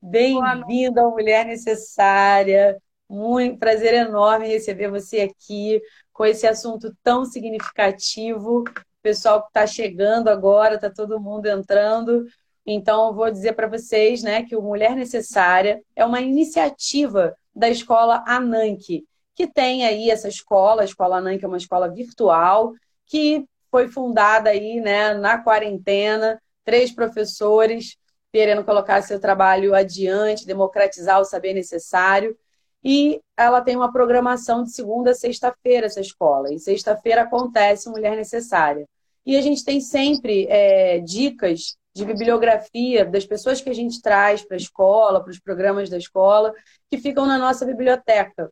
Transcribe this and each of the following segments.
Bem-vinda ao Mulher Necessária. Muito prazer enorme receber você aqui com esse assunto tão significativo. O pessoal que está chegando agora, está todo mundo entrando. Então, eu vou dizer para vocês né, que o Mulher Necessária é uma iniciativa da escola Ananke, que tem aí essa escola, a escola Ananke é uma escola virtual, que foi fundada aí né, na quarentena, três professores querendo colocar seu trabalho adiante, democratizar o saber necessário. E ela tem uma programação de segunda a sexta-feira, essa escola. E sexta-feira acontece Mulher Necessária. E a gente tem sempre é, dicas de bibliografia das pessoas que a gente traz para a escola, para os programas da escola, que ficam na nossa biblioteca.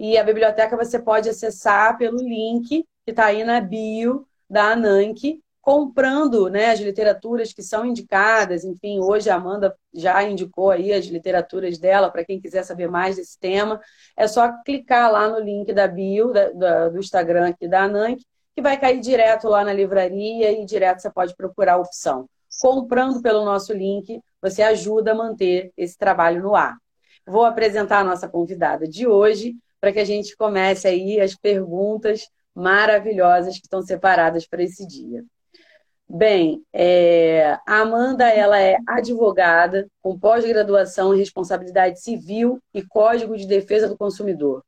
E a biblioteca você pode acessar pelo link que está aí na bio da Ananke, comprando né, as literaturas que são indicadas. Enfim, hoje a Amanda já indicou aí as literaturas dela para quem quiser saber mais desse tema. É só clicar lá no link da bio da, da, do Instagram aqui da Anank, que vai cair direto lá na livraria e direto você pode procurar a opção. Comprando pelo nosso link, você ajuda a manter esse trabalho no ar. Vou apresentar a nossa convidada de hoje para que a gente comece aí as perguntas maravilhosas que estão separadas para esse dia. Bem, é, a Amanda ela é advogada com pós-graduação em responsabilidade civil e Código de Defesa do Consumidor,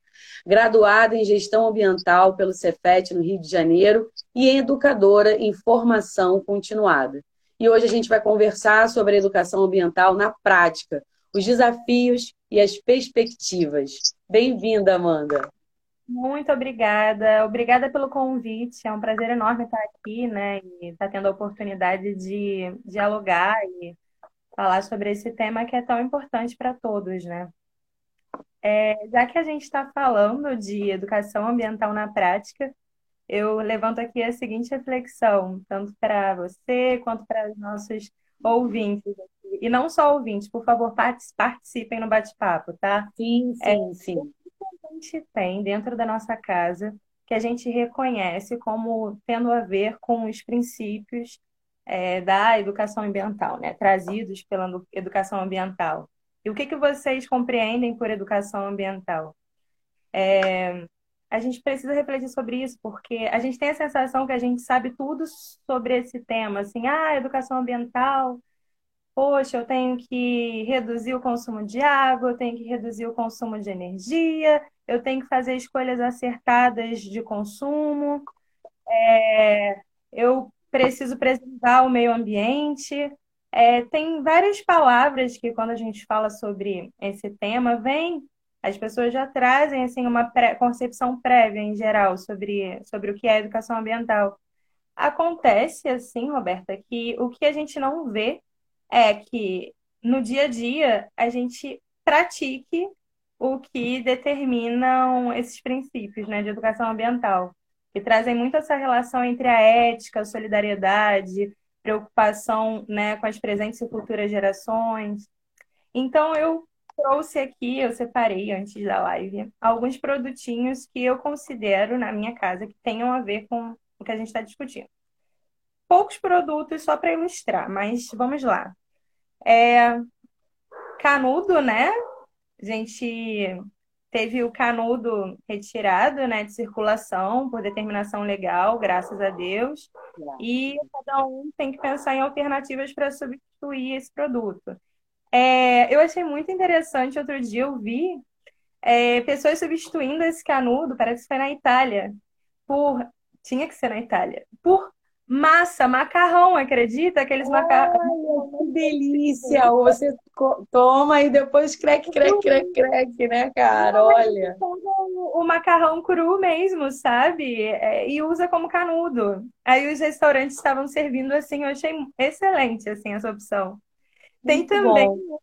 graduada em gestão ambiental pelo Cefet no Rio de Janeiro e educadora em formação continuada. E hoje a gente vai conversar sobre a educação ambiental na prática, os desafios e as perspectivas. Bem-vinda, Amanda. Muito obrigada. Obrigada pelo convite. É um prazer enorme estar aqui, né? E estar tendo a oportunidade de dialogar e falar sobre esse tema que é tão importante para todos, né? É, já que a gente está falando de educação ambiental na prática, eu levanto aqui a seguinte reflexão, tanto para você quanto para os nossos ouvintes. E não só ouvintes, por favor, participem no bate-papo, tá? Sim, sim, é, sim gente tem dentro da nossa casa que a gente reconhece como tendo a ver com os princípios é, da educação ambiental, né? trazidos pela educação ambiental. E o que, que vocês compreendem por educação ambiental? É, a gente precisa refletir sobre isso, porque a gente tem a sensação que a gente sabe tudo sobre esse tema, assim, ah, educação ambiental, poxa, eu tenho que reduzir o consumo de água, eu tenho que reduzir o consumo de energia, eu tenho que fazer escolhas acertadas de consumo, é, eu preciso preservar o meio ambiente. É, tem várias palavras que, quando a gente fala sobre esse tema, vem, as pessoas já trazem assim, uma pré, concepção prévia, em geral, sobre, sobre o que é educação ambiental. Acontece, assim, Roberta, que o que a gente não vê é que no dia a dia a gente pratique o que determinam esses princípios né, de educação ambiental, que trazem muito essa relação entre a ética, a solidariedade, preocupação né, com as presentes e futuras gerações. Então, eu trouxe aqui, eu separei antes da live, alguns produtinhos que eu considero na minha casa que tenham a ver com o que a gente está discutindo. Poucos produtos só para ilustrar, mas vamos lá. É, canudo, né? A gente teve o canudo retirado, né, de circulação por determinação legal, graças a Deus. E cada um tem que pensar em alternativas para substituir esse produto. É, eu achei muito interessante, outro dia eu vi é, pessoas substituindo esse canudo, parece que foi na Itália, por. Tinha que ser na Itália, por massa, macarrão, acredita? Aqueles macarrão. Que delícia! Você toma e depois crack, crack, crack, crack, né, cara? Olha. O macarrão cru mesmo, sabe? É, e usa como canudo. Aí os restaurantes estavam servindo assim, eu achei excelente assim essa opção. Tem Muito também bom.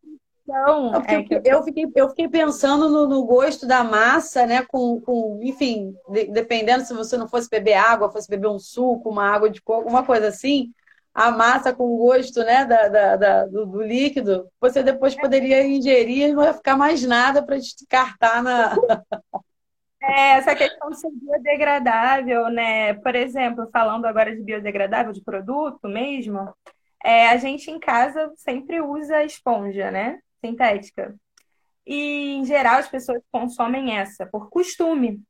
Então, é que... eu, fiquei, eu fiquei pensando no, no, gosto da massa, né? Com, com enfim, de, dependendo se você não fosse beber água, fosse beber um suco, uma água de coco, uma coisa assim, a massa com gosto né, da, da, da do, do, líquido, você depois poderia ingerir e não ia ficar mais nada para descartar na. É, essa questão de ser biodegradável, né? Por exemplo, falando agora de biodegradável, de produto mesmo, é, a gente em casa sempre usa esponja, né? Sintética. E, em geral, as pessoas consomem essa por costume.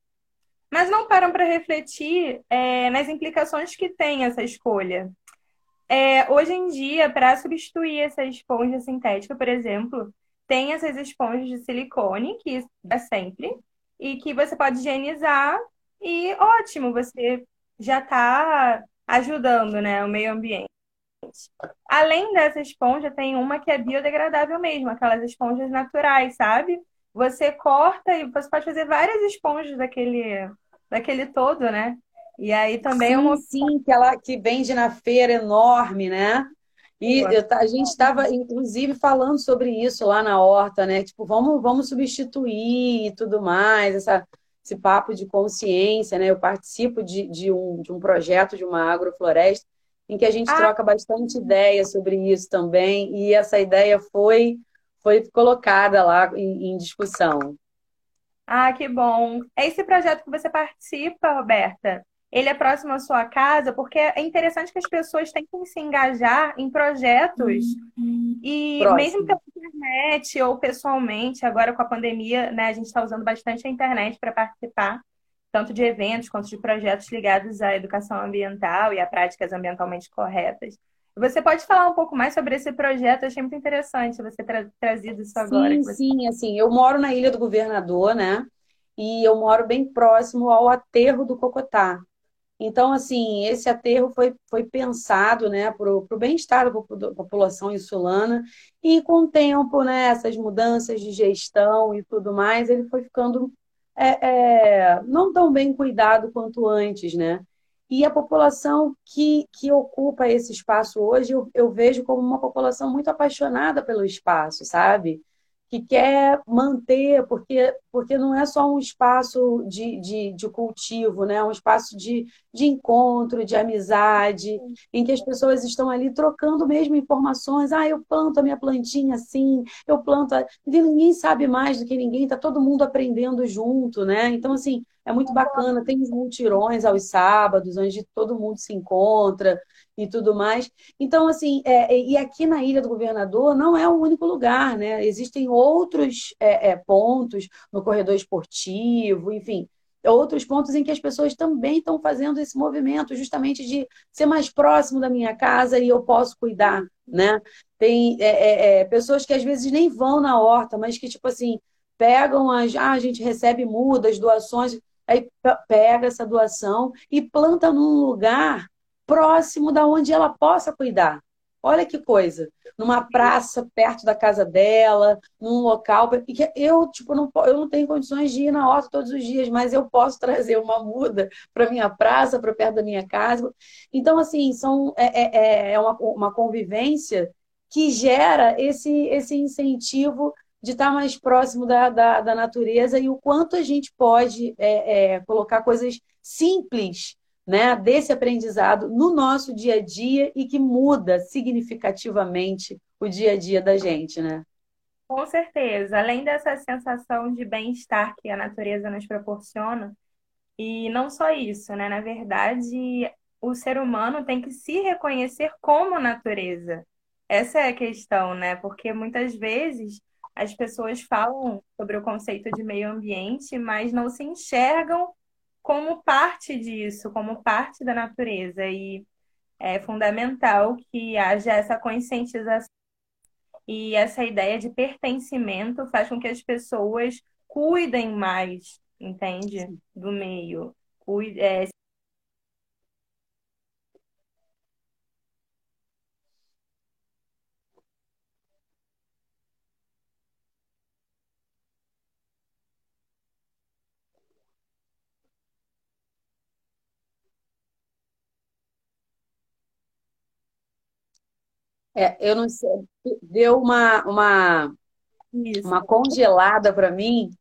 Mas não param para refletir é, nas implicações que tem essa escolha. É, hoje em dia, para substituir essa esponja sintética, por exemplo, tem essas esponjas de silicone, que é sempre, e que você pode higienizar, e ótimo, você já está ajudando né, o meio ambiente. Além dessa esponja, tem uma que é biodegradável mesmo, aquelas esponjas naturais, sabe? Você corta e você pode fazer várias esponjas daquele, daquele todo, né? E aí também sim, é uma sim, que ela que vende na feira enorme, né? E eu, a gente estava, inclusive, falando sobre isso lá na horta, né? Tipo, vamos, vamos substituir e tudo mais, essa, esse papo de consciência, né? Eu participo de, de, um, de um projeto de uma agrofloresta em que a gente ah. troca bastante ideia sobre isso também, e essa ideia foi, foi colocada lá em, em discussão. Ah, que bom. Esse projeto que você participa, Roberta, ele é próximo à sua casa, porque é interessante que as pessoas tentem se engajar em projetos uhum. e próximo. mesmo pela internet ou pessoalmente, agora com a pandemia, né, a gente está usando bastante a internet para participar tanto de eventos quanto de projetos ligados à educação ambiental e a práticas ambientalmente corretas. Você pode falar um pouco mais sobre esse projeto? Eu achei muito interessante você ter trazido isso agora. Sim, você... sim, assim, eu moro na Ilha do Governador, né? E eu moro bem próximo ao aterro do Cocotá. Então, assim, esse aterro foi, foi pensado né, para o bem-estar da população insulana, e com o tempo, né, essas mudanças de gestão e tudo mais, ele foi ficando é, é, não tão bem cuidado quanto antes, né? E a população que, que ocupa esse espaço hoje, eu, eu vejo como uma população muito apaixonada pelo espaço, sabe? Que quer manter, porque, porque não é só um espaço de, de, de cultivo, né? é um espaço de, de encontro, de amizade, em que as pessoas estão ali trocando mesmo informações. Ah, eu planto a minha plantinha assim, eu planto. A... Ninguém sabe mais do que ninguém, está todo mundo aprendendo junto, né? Então, assim, é muito bacana. Tem os multirões aos sábados, onde todo mundo se encontra e tudo mais. Então, assim, é, e aqui na Ilha do Governador não é o único lugar, né? Existem outros é, é, pontos no corredor esportivo, enfim, outros pontos em que as pessoas também estão fazendo esse movimento, justamente de ser mais próximo da minha casa e eu posso cuidar, né? Tem é, é, é, pessoas que às vezes nem vão na horta, mas que, tipo assim, pegam as. Ah, a gente recebe mudas, doações, aí pega essa doação e planta num lugar próximo da onde ela possa cuidar. Olha que coisa, numa praça perto da casa dela, num local. Que eu, tipo, não, eu não tenho condições de ir na horta todos os dias, mas eu posso trazer uma muda para minha praça, para perto da minha casa. Então, assim, são, é, é, é, é uma, uma convivência que gera esse, esse incentivo de estar mais próximo da, da, da natureza e o quanto a gente pode é, é, colocar coisas simples né, desse aprendizado no nosso dia a dia e que muda significativamente o dia a dia da gente, né? Com certeza. Além dessa sensação de bem-estar que a natureza nos proporciona, e não só isso, né? Na verdade, o ser humano tem que se reconhecer como natureza. Essa é a questão, né? Porque muitas vezes as pessoas falam sobre o conceito de meio ambiente, mas não se enxergam como parte disso, como parte da natureza. E é fundamental que haja essa conscientização e essa ideia de pertencimento faz com que as pessoas cuidem mais, entende? Do meio. Cuide, é, É, eu não sei, deu uma, uma, uma congelada para mim,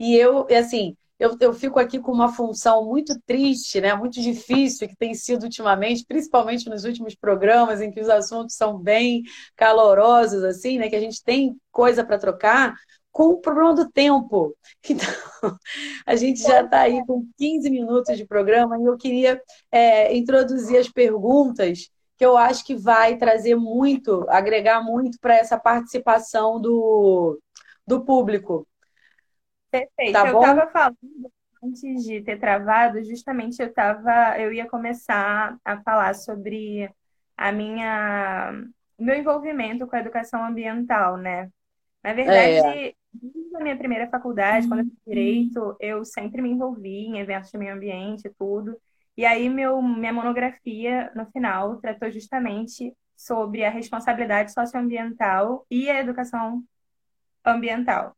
e eu, assim, eu, eu fico aqui com uma função muito triste, né? muito difícil, que tem sido ultimamente, principalmente nos últimos programas, em que os assuntos são bem calorosos, assim, né? que a gente tem coisa para trocar, com o problema do tempo. Então, a gente já está aí com 15 minutos de programa e eu queria é, introduzir as perguntas que eu acho que vai trazer muito, agregar muito para essa participação do, do público. Perfeito. Tá eu estava falando antes de ter travado, justamente eu tava, eu ia começar a falar sobre a minha o meu envolvimento com a educação ambiental, né? Na verdade, é. desde a minha primeira faculdade, quando eu fiz direito, eu sempre me envolvi em eventos de meio ambiente e tudo. E aí meu, minha monografia, no final, tratou justamente sobre a responsabilidade socioambiental e a educação ambiental.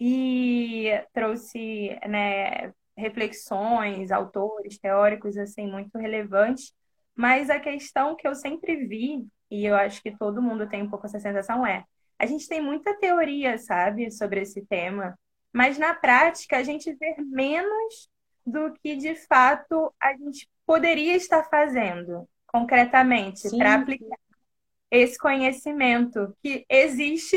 E trouxe né, reflexões, autores, teóricos, assim, muito relevantes. Mas a questão que eu sempre vi, e eu acho que todo mundo tem um pouco essa sensação, é a gente tem muita teoria, sabe, sobre esse tema, mas na prática a gente vê menos do que de fato a gente poderia estar fazendo concretamente para aplicar esse conhecimento que existe,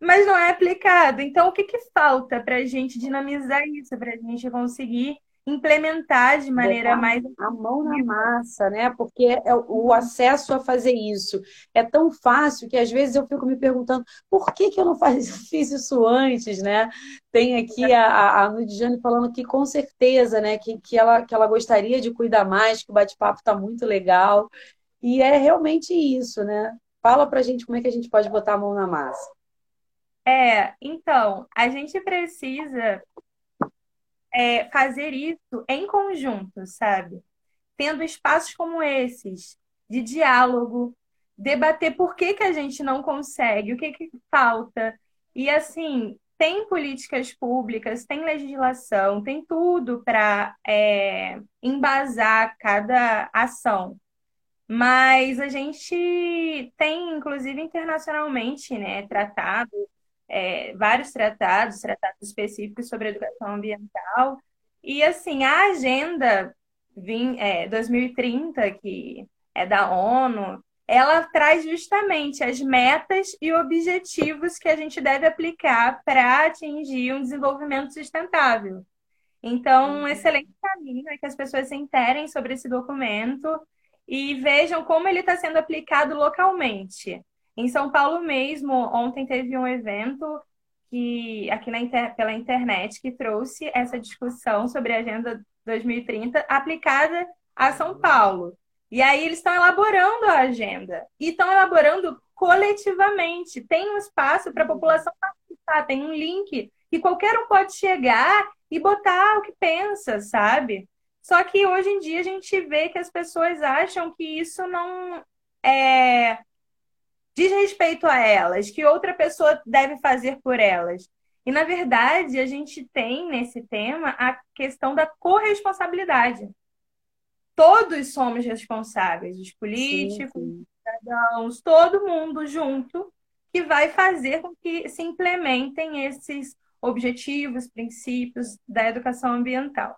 mas não é aplicado. Então, o que, que falta para a gente dinamizar isso, para a gente conseguir implementar de maneira Botar mais a mão na massa, né? Porque é o acesso a fazer isso é tão fácil que às vezes eu fico me perguntando por que, que eu não faz, fiz isso antes, né? Tem aqui a, a Nudiane falando que com certeza, né, que, que, ela, que ela gostaria de cuidar mais, que o bate-papo está muito legal. E é realmente isso, né? Fala pra gente como é que a gente pode botar a mão na massa. É, então, a gente precisa é, fazer isso em conjunto, sabe? Tendo espaços como esses, de diálogo, debater por que, que a gente não consegue, o que, que falta. E assim, tem políticas públicas, tem legislação, tem tudo para é, embasar cada ação. Mas a gente tem, inclusive internacionalmente, né, tratado é, vários tratados, tratados específicos sobre educação ambiental. E, assim, a Agenda 20, é, 2030, que é da ONU, ela traz justamente as metas e objetivos que a gente deve aplicar para atingir um desenvolvimento sustentável. Então, um excelente caminho é que as pessoas se interem sobre esse documento e vejam como ele está sendo aplicado localmente. Em São Paulo mesmo, ontem teve um evento que aqui inter, pela internet que trouxe essa discussão sobre a Agenda 2030 aplicada a São Paulo. E aí eles estão elaborando a agenda e estão elaborando coletivamente. Tem um espaço para a população participar, tem um link que qualquer um pode chegar e botar o que pensa, sabe? Só que hoje em dia a gente vê que as pessoas acham que isso não é diz respeito a elas, que outra pessoa deve fazer por elas. E, na verdade, a gente tem nesse tema a questão da corresponsabilidade. Todos somos responsáveis, os políticos, sim, sim. os cidadãos, todo mundo junto, que vai fazer com que se implementem esses objetivos, princípios da educação ambiental.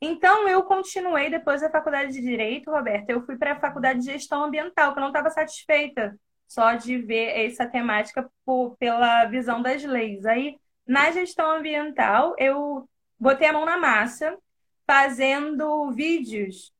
Então, eu continuei depois da faculdade de Direito, Roberta. Eu fui para a faculdade de Gestão Ambiental, que eu não estava satisfeita só de ver essa temática por, pela visão das leis. Aí, na gestão ambiental, eu botei a mão na massa, fazendo vídeos,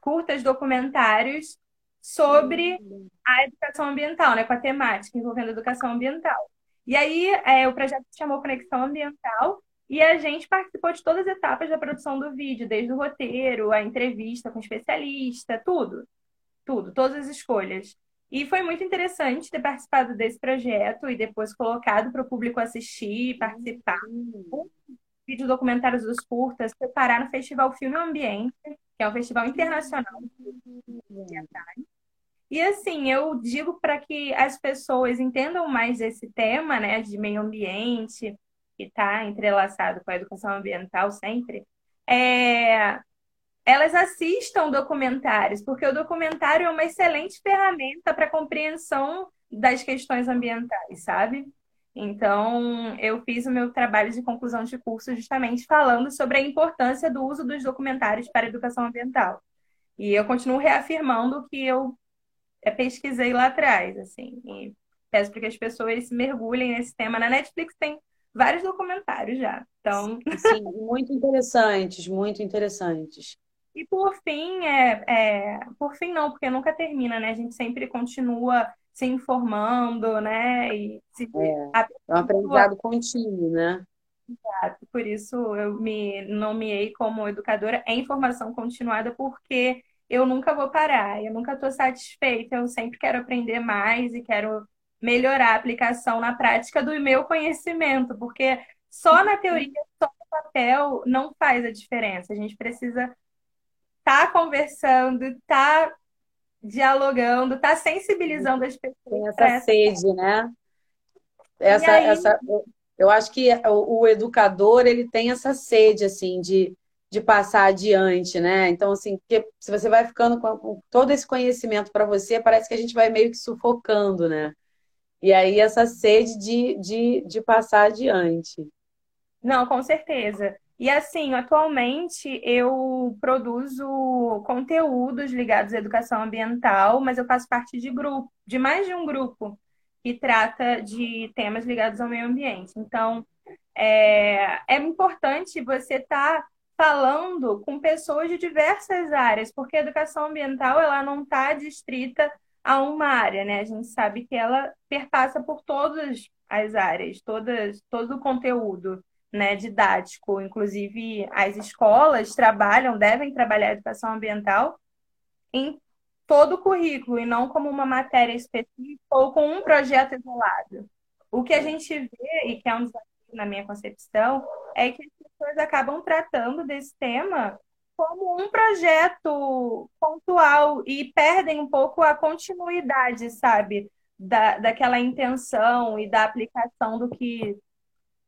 curtas documentários sobre a educação ambiental, né, com a temática envolvendo a educação ambiental. E aí, é, o projeto se chamou Conexão Ambiental e a gente participou de todas as etapas da produção do vídeo, desde o roteiro, a entrevista com o especialista, tudo. Tudo, todas as escolhas. E foi muito interessante ter participado desse projeto e depois colocado para o público assistir, participar. Uhum. Vídeos documentários dos curtas, preparar no Festival Filme Ambiente, que é um festival internacional E assim, eu digo para que as pessoas entendam mais esse tema, né, de meio ambiente, que está entrelaçado com a educação ambiental sempre, é, elas assistam documentários, porque o documentário é uma excelente ferramenta para compreensão das questões ambientais, sabe? Então, eu fiz o meu trabalho de conclusão de curso justamente falando sobre a importância do uso dos documentários para a educação ambiental. E eu continuo reafirmando o que eu é, pesquisei lá atrás, assim. E peço para que as pessoas mergulhem nesse tema. Na Netflix tem vários documentários já. Então, sim, muito interessantes, muito interessantes. E por fim, é, é, por fim não, porque nunca termina, né? A gente sempre continua se informando, né? E se, é, é um aprendizado contínuo, né? Exato. Por isso eu me nomeei como educadora em formação continuada, porque eu nunca vou parar, eu nunca estou satisfeita, eu sempre quero aprender mais e quero melhorar a aplicação na prática do meu conhecimento, porque só na teoria, só no papel não faz a diferença. A gente precisa tá conversando, tá dialogando, tá sensibilizando as pessoas. Tem essa sede, né? Essa, aí... essa, eu acho que o, o, educador ele tem essa sede assim de, de passar adiante, né? Então assim, se você vai ficando com, com todo esse conhecimento para você, parece que a gente vai meio que sufocando, né? E aí essa sede de, de, de passar adiante. Não, com certeza. E assim, atualmente eu produzo conteúdos ligados à educação ambiental, mas eu faço parte de grupo, de mais de um grupo que trata de temas ligados ao meio ambiente. Então, é, é importante você estar tá falando com pessoas de diversas áreas, porque a educação ambiental ela não está distrita a uma área, né? A gente sabe que ela perpassa por todas as áreas, todas, todo o conteúdo né, didático. Inclusive, as escolas trabalham, devem trabalhar a educação ambiental em todo o currículo e não como uma matéria específica ou com um projeto isolado. O que a gente vê, e que é um desafio na minha concepção, é que as pessoas acabam tratando desse tema como um projeto pontual e perdem um pouco a continuidade, sabe? Da, daquela intenção e da aplicação do que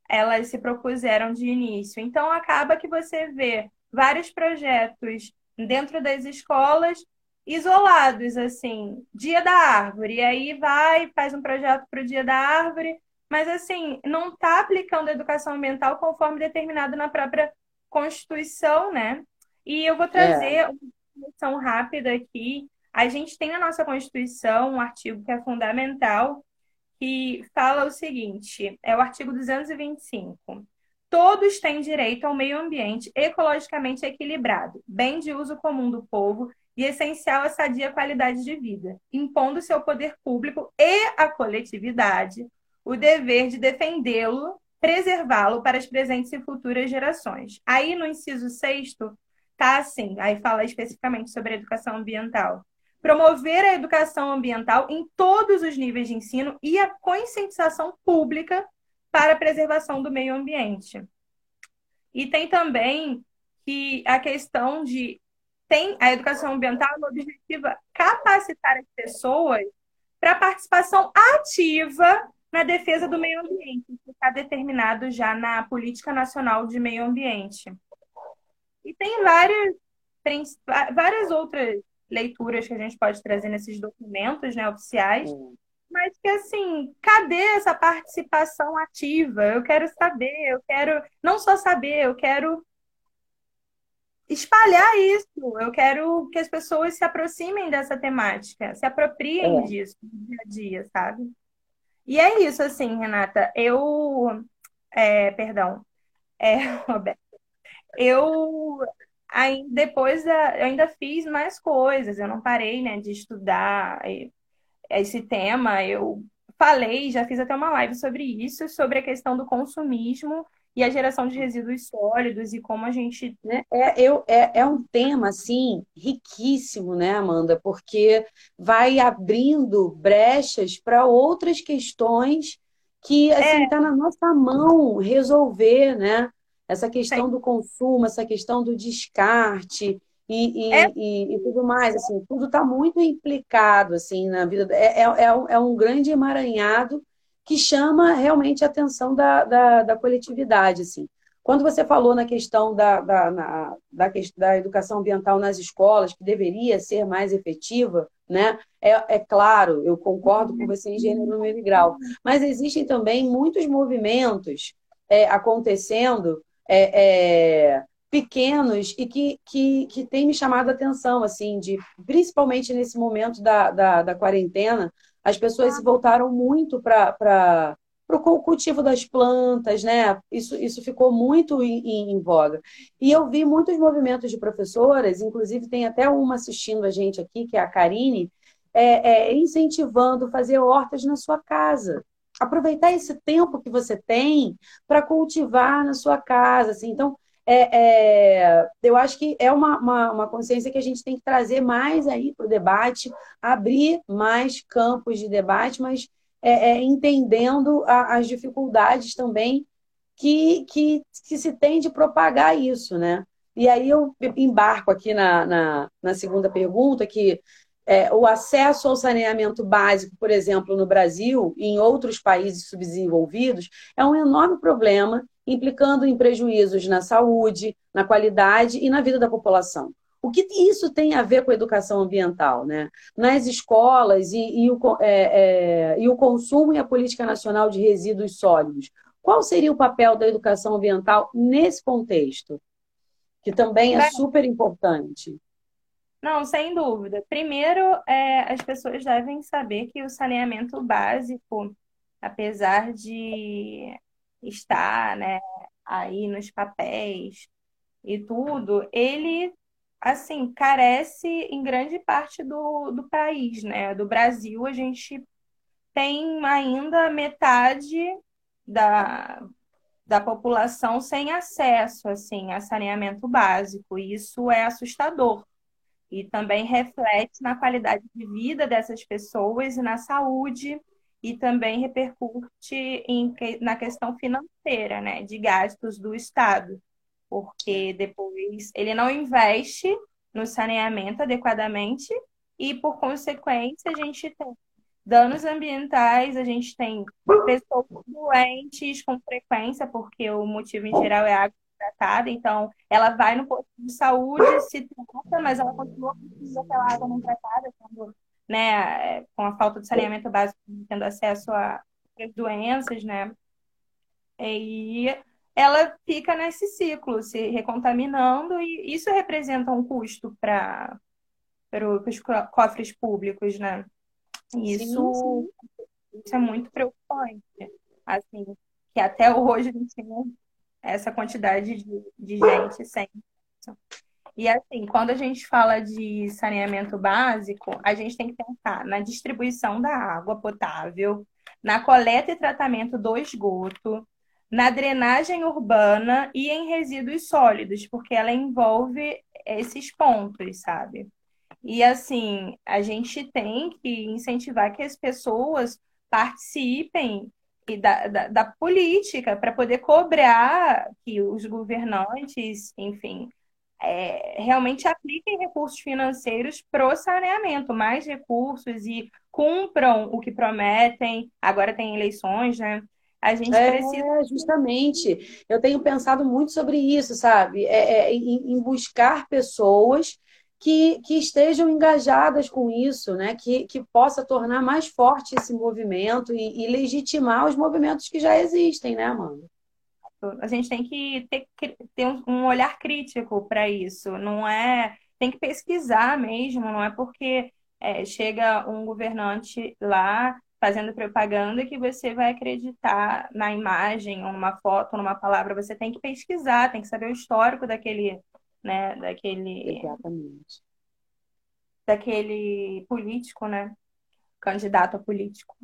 elas se propuseram de início. Então, acaba que você vê vários projetos dentro das escolas isolados, assim, Dia da Árvore, e aí vai, faz um projeto para o Dia da Árvore, mas assim, não está aplicando a educação ambiental conforme determinado na própria Constituição, né? E eu vou trazer é. uma definição rápida aqui. A gente tem na nossa Constituição um artigo que é fundamental, que fala o seguinte: é o artigo 225. Todos têm direito ao meio ambiente ecologicamente equilibrado, bem de uso comum do povo e essencial à sadia qualidade de vida, impondo-se ao poder público e à coletividade o dever de defendê-lo, preservá-lo para as presentes e futuras gerações. Aí no inciso sexto tá assim, aí fala especificamente sobre a educação ambiental promover a educação ambiental em todos os níveis de ensino e a conscientização pública para a preservação do meio ambiente. E tem também que a questão de tem a educação ambiental no objetivo capacitar as pessoas para participação ativa na defesa do meio ambiente, que está determinado já na Política Nacional de Meio Ambiente. E tem várias, várias outras leituras que a gente pode trazer nesses documentos né, oficiais, mas que assim, cadê essa participação ativa? Eu quero saber, eu quero não só saber, eu quero espalhar isso, eu quero que as pessoas se aproximem dessa temática, se apropriem é. disso no dia a dia, sabe? E é isso, assim, Renata, eu. É, perdão, é, Roberto, eu Aí depois eu ainda fiz mais coisas, eu não parei, né, de estudar esse tema. Eu falei, já fiz até uma live sobre isso, sobre a questão do consumismo e a geração de resíduos sólidos e como a gente. Né? É, eu, é, é um tema, assim, riquíssimo, né, Amanda? Porque vai abrindo brechas para outras questões que, assim, está é. Tá na nossa mão resolver, né? Essa questão do consumo, essa questão do descarte e, e, é. e, e tudo mais, assim, tudo está muito implicado assim na vida. É, é, é, é, um grande emaranhado que chama realmente a atenção da, da, da coletividade, assim. Quando você falou na questão da, da, na, da, da, educação ambiental nas escolas, que deveria ser mais efetiva, né? É, é claro, eu concordo com você em gênero, número e grau, mas existem também muitos movimentos é, acontecendo é, é, pequenos e que, que, que tem me chamado a atenção, assim, de principalmente nesse momento da, da, da quarentena, as pessoas se voltaram muito para para o cultivo das plantas, né? Isso, isso ficou muito em, em, em, voga. E eu vi muitos movimentos de professoras, inclusive tem até uma assistindo a gente aqui, que é a Karine, é, é, incentivando fazer hortas na sua casa. Aproveitar esse tempo que você tem para cultivar na sua casa. Assim. Então, é, é, eu acho que é uma, uma, uma, consciência que a gente tem que trazer mais aí para o debate, abrir mais campos de debate, mas é, é, entendendo a, as dificuldades também que, que, que, se tem de propagar isso, né? E aí eu embarco aqui na, na, na segunda pergunta, que é, o acesso ao saneamento básico, por exemplo, no Brasil e em outros países subdesenvolvidos, é um enorme problema, implicando em prejuízos na saúde, na qualidade e na vida da população. O que isso tem a ver com a educação ambiental? Né? Nas escolas e, e, o, é, é, e o consumo e a política nacional de resíduos sólidos, qual seria o papel da educação ambiental nesse contexto? Que também é super importante. Não, sem dúvida. Primeiro, é, as pessoas devem saber que o saneamento básico, apesar de estar né, aí nos papéis e tudo, ele assim, carece em grande parte do, do país, né? Do Brasil, a gente tem ainda metade da, da população sem acesso, assim, a saneamento básico. E isso é assustador. E também reflete na qualidade de vida dessas pessoas e na saúde, e também repercute em, na questão financeira, né, de gastos do Estado. Porque depois ele não investe no saneamento adequadamente e, por consequência, a gente tem danos ambientais, a gente tem pessoas doentes com frequência, porque o motivo em geral é água tratada, então ela vai no posto de saúde, se trata, mas ela continua precisando daquela água não tratada, quando, né, com a falta de saneamento básico, tendo acesso a doenças, né? E ela fica nesse ciclo, se recontaminando, e isso representa um custo para os cofres públicos, né? Isso, sim, sim. isso é muito preocupante. Assim, que até hoje a gente tem essa quantidade de, de gente sem. E assim, quando a gente fala de saneamento básico, a gente tem que pensar na distribuição da água potável, na coleta e tratamento do esgoto, na drenagem urbana e em resíduos sólidos, porque ela envolve esses pontos, sabe? E assim, a gente tem que incentivar que as pessoas participem da, da, da política para poder cobrar que os governantes, enfim, é, realmente apliquem recursos financeiros para o saneamento, mais recursos e cumpram o que prometem. Agora tem eleições, né? A gente é, precisa. Justamente. Eu tenho pensado muito sobre isso, sabe? É, é em, em, buscar pessoas que, que estejam engajadas com isso, né? Que, que possa tornar mais forte esse movimento e, e legitimar os movimentos que já existem, né, Amanda? A gente tem que ter, ter um olhar crítico para isso. Não é. Tem que pesquisar mesmo, não é porque é, chega um governante lá fazendo propaganda que você vai acreditar na imagem, ou numa foto, ou numa palavra. Você tem que pesquisar, tem que saber o histórico daquele, né, daquele. Exatamente. Daquele político, né? Candidato a político.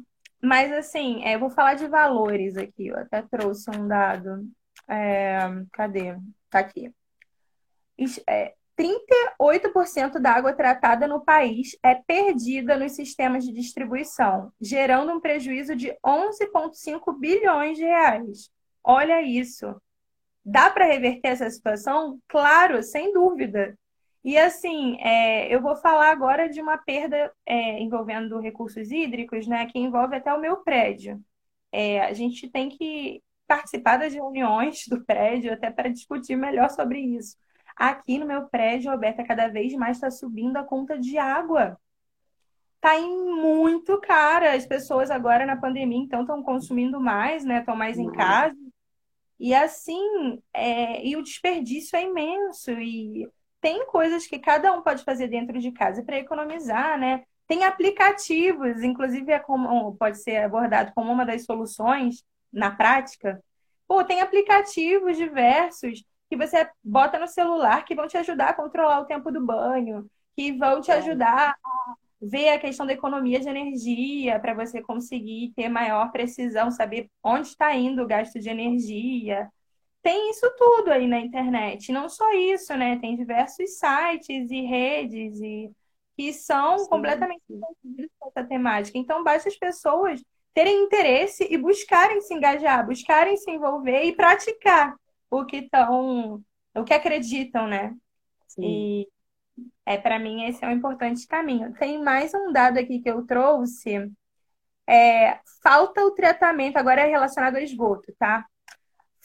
Mas, assim, é, eu vou falar de valores aqui. Eu até trouxe um dado. É, cadê? Tá aqui. É, 38% da água tratada no país é perdida nos sistemas de distribuição, gerando um prejuízo de 11,5 bilhões de reais. Olha isso. Dá para reverter essa situação? Claro, sem dúvida. E assim, é, eu vou falar agora de uma perda é, envolvendo recursos hídricos, né, que envolve até o meu prédio. É, a gente tem que participar das reuniões do prédio até para discutir melhor sobre isso Aqui no meu prédio, Alberta, cada vez mais está subindo a conta de água. Está muito cara. As pessoas agora na pandemia, então, estão consumindo mais, né? Estão mais em casa. E assim, é... e o desperdício é imenso. E tem coisas que cada um pode fazer dentro de casa para economizar, né? Tem aplicativos, inclusive é como, pode ser abordado como uma das soluções na prática, pô, tem aplicativos diversos que você bota no celular que vão te ajudar a controlar o tempo do banho, que vão te ajudar a ver a questão da economia de energia para você conseguir ter maior precisão, saber onde está indo o gasto de energia. Tem isso tudo aí na internet. Não só isso, né? Tem diversos sites e redes e que são sim, completamente envolvidos com essa temática. Então, basta as pessoas terem interesse e buscarem se engajar, buscarem se envolver e praticar o que estão, o que acreditam, né? Sim. E é para mim esse é um importante caminho. Tem mais um dado aqui que eu trouxe. É, falta o tratamento, agora é relacionado ao esgoto, tá?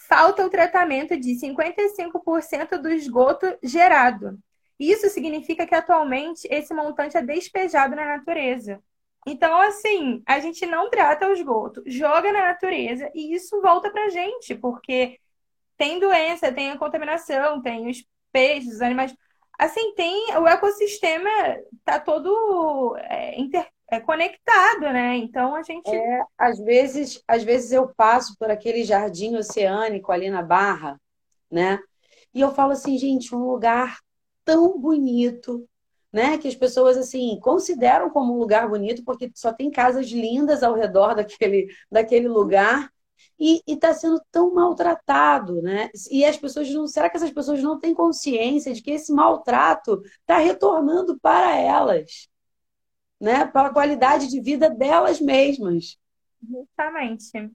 Falta o tratamento de 55% do esgoto gerado. Isso significa que atualmente esse montante é despejado na natureza. Então, assim, a gente não trata o esgoto, joga na natureza e isso volta para a gente, porque tem doença, tem a contaminação, tem os peixes, os animais. Assim, tem o ecossistema tá todo é, inter, é, conectado, né? Então a gente. É, às vezes, às vezes eu passo por aquele jardim oceânico ali na Barra, né? E eu falo assim, gente, um lugar tão bonito, né? Que as pessoas assim consideram como um lugar bonito porque só tem casas lindas ao redor daquele, daquele lugar e está sendo tão maltratado, né? E as pessoas não. Será que essas pessoas não têm consciência de que esse maltrato está retornando para elas, né? Para a qualidade de vida delas mesmas. Justamente.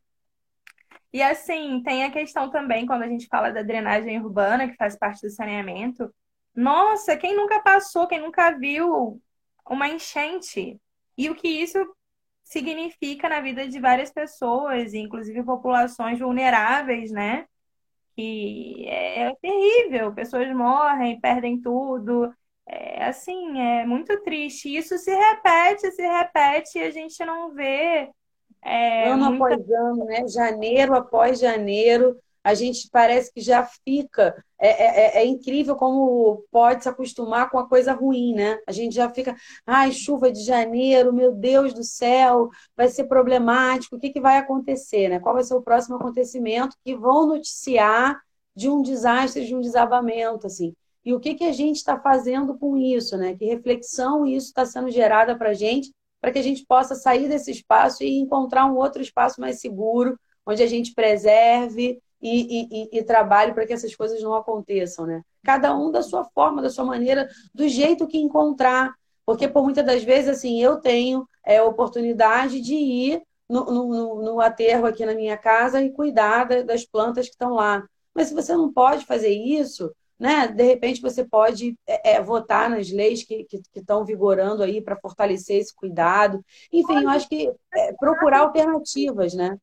E assim, tem a questão também, quando a gente fala da drenagem urbana, que faz parte do saneamento. Nossa, quem nunca passou, quem nunca viu uma enchente? E o que isso significa na vida de várias pessoas, inclusive populações vulneráveis, né? Que é terrível, pessoas morrem, perdem tudo. É, assim, é muito triste. Isso se repete, se repete e a gente não vê. É, ano muita... após ano, né? Janeiro após janeiro, a gente parece que já fica. É, é, é, é, incrível como pode se acostumar com a coisa ruim, né? A gente já fica, ai, chuva de janeiro, meu Deus do céu, vai ser problemático, o que, que vai acontecer, né? Qual vai ser o próximo acontecimento que vão noticiar de um desastre, de um desabamento, assim. E o que, que a gente está fazendo com isso, né? Que reflexão isso está sendo gerada para a gente, para que a gente possa sair desse espaço e encontrar um outro espaço mais seguro, onde a gente preserve e, e, e trabalhe para que essas coisas não aconteçam, né? Cada um da sua forma, da sua maneira, do jeito que encontrar. Porque, por muitas das vezes, assim, eu tenho é, oportunidade de ir no, no, no aterro aqui na minha casa e cuidar das plantas que estão lá. Mas se você não pode fazer isso, né? De repente você pode é, é, votar nas leis que estão vigorando aí para fortalecer esse cuidado. Enfim, eu acho que é, procurar alternativas, né?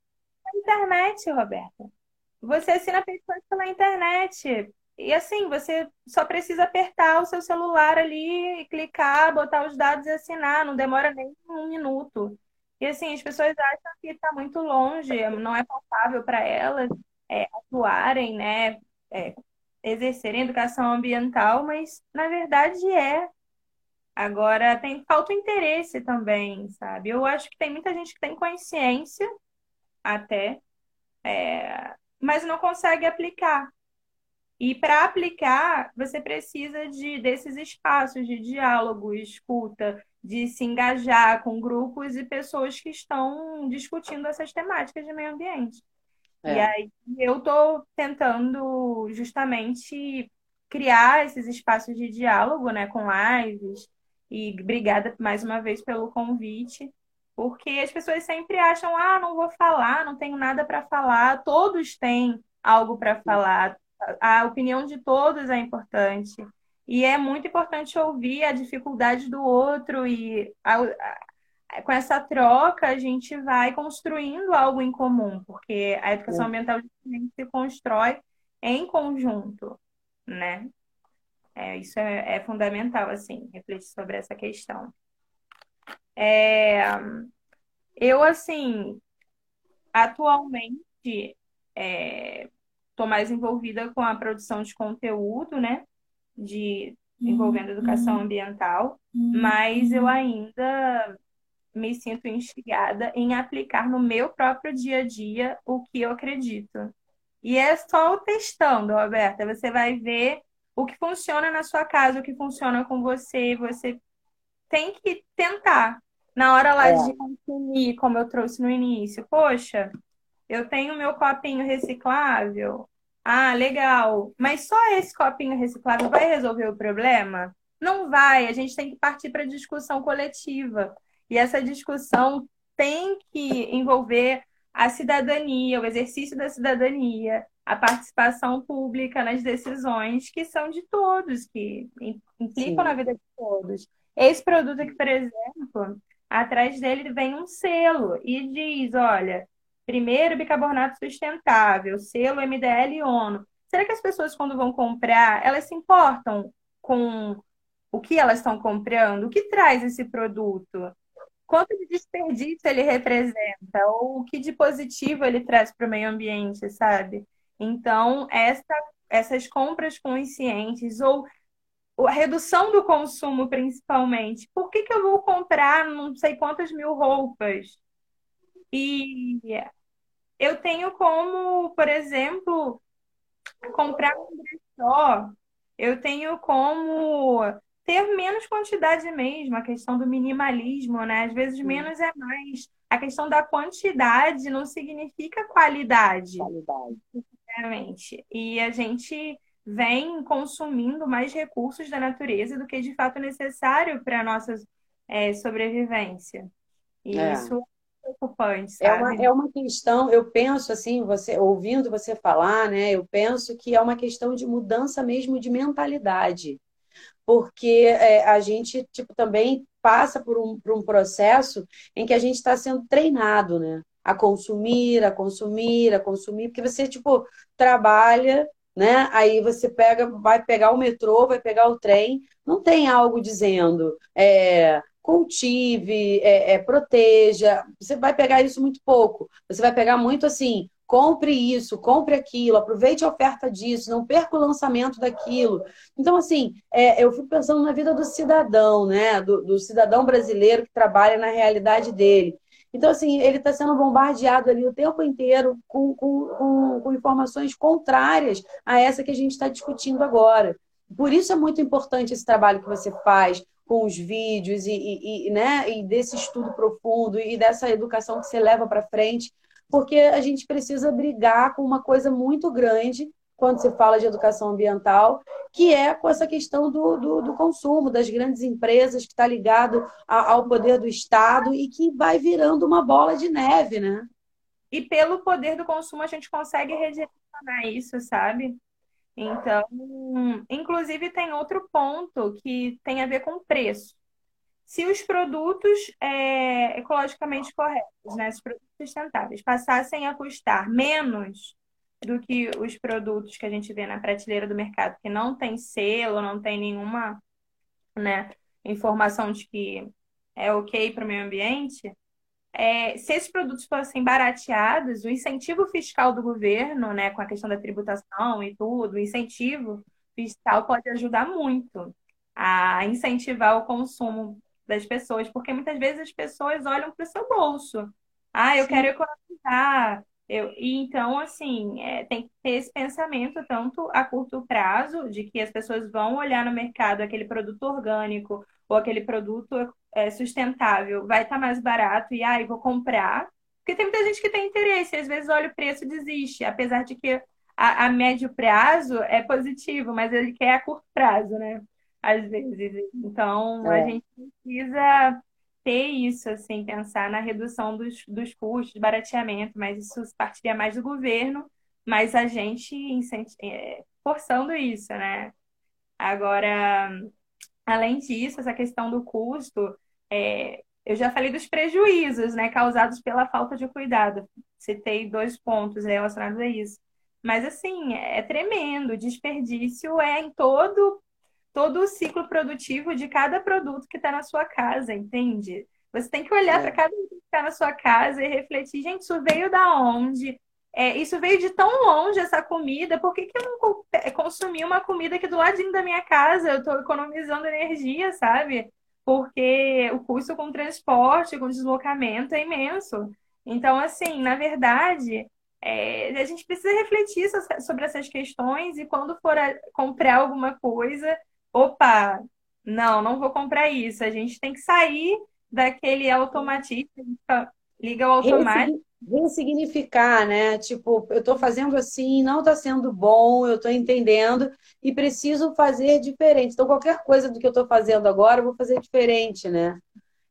A internet, Roberta. Você assina pessoas pela internet. E assim, você só precisa apertar o seu celular ali, clicar, botar os dados e assinar. Não demora nem um minuto. E assim, as pessoas acham que está muito longe, não é palpável para elas é, atuarem, né? É, exercerem educação ambiental, mas na verdade é. Agora tem falta interesse também, sabe? Eu acho que tem muita gente que tem consciência até, é, mas não consegue aplicar. E para aplicar, você precisa de desses espaços de diálogo, escuta, de se engajar com grupos e pessoas que estão discutindo essas temáticas de meio ambiente. É. E aí eu estou tentando justamente criar esses espaços de diálogo, né, com lives. E obrigada mais uma vez pelo convite. Porque as pessoas sempre acham, ah, não vou falar, não tenho nada para falar. Todos têm algo para falar. A opinião de todos é importante. E é muito importante ouvir a dificuldade do outro e a, a, com essa troca a gente vai construindo algo em comum, porque a educação é. ambiental se constrói em conjunto, né? É, isso é, é fundamental, assim, refletir sobre essa questão. É, eu, assim, atualmente estou é, mais envolvida com a produção de conteúdo, né? De envolvendo educação uhum. ambiental, mas eu ainda me sinto instigada em aplicar no meu próprio dia a dia o que eu acredito. E é só o testando, Roberta. Você vai ver o que funciona na sua casa, o que funciona com você. Você tem que tentar. Na hora lá é. de consumir, como eu trouxe no início, poxa, eu tenho meu copinho reciclável. Ah, legal. Mas só esse copinho reciclável vai resolver o problema? Não vai. A gente tem que partir para discussão coletiva. E essa discussão tem que envolver a cidadania, o exercício da cidadania, a participação pública nas decisões que são de todos, que implicam Sim. na vida de todos. Esse produto aqui, por exemplo, atrás dele vem um selo e diz, olha, primeiro bicarbonato sustentável, selo MDL ONU. Será que as pessoas, quando vão comprar, elas se importam com o que elas estão comprando? O que traz esse produto? quanto de desperdício ele representa, ou o que de positivo ele traz para o meio ambiente, sabe? Então, essa, essas compras conscientes, ou a redução do consumo, principalmente. Por que, que eu vou comprar não sei quantas mil roupas? E eu tenho como, por exemplo, comprar um brechó, eu tenho como ter menos quantidade mesmo, a questão do minimalismo, né? Às vezes menos é mais. A questão da quantidade não significa qualidade. Qualidade. Sinceramente. E a gente vem consumindo mais recursos da natureza do que de fato necessário para a nossa é, sobrevivência. E é. isso é preocupante, sabe? É uma, é uma questão, eu penso assim, você ouvindo você falar, né? Eu penso que é uma questão de mudança mesmo de mentalidade porque é, a gente tipo, também passa por um, por um processo em que a gente está sendo treinado, né? A consumir, a consumir, a consumir, porque você, tipo, trabalha, né? Aí você pega, vai pegar o metrô, vai pegar o trem, não tem algo dizendo é, cultive, é, é, proteja. Você vai pegar isso muito pouco. Você vai pegar muito assim, compre isso, compre aquilo, aproveite a oferta disso, não perca o lançamento daquilo. Então, assim, é, eu fico pensando na vida do cidadão, né? Do, do, cidadão brasileiro que trabalha na realidade dele. Então, assim, ele está sendo bombardeado ali o tempo inteiro com, com, com, com informações contrárias a essa que a gente está discutindo agora. Por isso é muito importante esse trabalho que você faz, com os vídeos e, e, e, né, e desse estudo profundo e dessa educação que você leva para frente, porque a gente precisa brigar com uma coisa muito grande quando se fala de educação ambiental, que é com essa questão do, do, do consumo, das grandes empresas, que está ligado a, ao poder do Estado e que vai virando uma bola de neve, né? E pelo poder do consumo a gente consegue redirecionar isso, sabe? Então, inclusive tem outro ponto que tem a ver com preço se os produtos é, ecologicamente corretos, né, os produtos sustentáveis, passassem a custar menos do que os produtos que a gente vê na prateleira do mercado, que não tem selo, não tem nenhuma né, informação de que é ok para o meio ambiente, é, se esses produtos fossem barateados, o incentivo fiscal do governo, né, com a questão da tributação e tudo, o incentivo fiscal pode ajudar muito a incentivar o consumo das pessoas, porque muitas vezes as pessoas olham para o seu bolso. Ah, eu Sim. quero economizar. Eu, e então, assim, é, tem que ter esse pensamento tanto a curto prazo, de que as pessoas vão olhar no mercado aquele produto orgânico ou aquele produto é, sustentável, vai estar tá mais barato e aí ah, vou comprar. Porque tem muita gente que tem interesse, às vezes olha o preço e desiste, apesar de que a, a médio prazo é positivo, mas ele quer a curto prazo, né? às vezes. Então, é. a gente precisa ter isso, assim, pensar na redução dos, dos custos, barateamento, mas isso partiria mais do governo, mas a gente é, forçando isso, né? Agora, além disso, essa questão do custo, é, eu já falei dos prejuízos, né, causados pela falta de cuidado. Citei dois pontos relacionados a isso. Mas, assim, é tremendo. O desperdício é em todo todo o ciclo produtivo de cada produto que está na sua casa, entende? Você tem que olhar é. para cada produto que está na sua casa e refletir, gente, isso veio da onde? É, isso veio de tão longe essa comida, por que, que eu não consumi uma comida aqui do ladinho da minha casa? Eu estou economizando energia, sabe? porque o custo com transporte, com deslocamento é imenso. Então, assim, na verdade, é, a gente precisa refletir sobre essas questões e quando for comprar alguma coisa, opa, não, não vou comprar isso. A gente tem que sair daquele automatismo, liga o automático. Ressignificar, né? Tipo, eu estou fazendo assim, não está sendo bom, eu estou entendendo e preciso fazer diferente. Então, qualquer coisa do que eu estou fazendo agora, eu vou fazer diferente, né?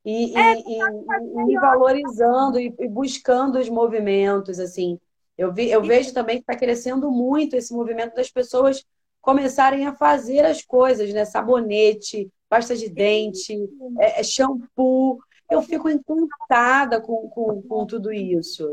E, é, e, e, e valorizando e, buscando os movimentos, assim. Eu, vi, eu vejo também que está crescendo muito esse movimento das pessoas começarem a fazer as coisas, né? Sabonete, pasta de dente, é, é, shampoo. Eu fico encantada com, com, com tudo isso.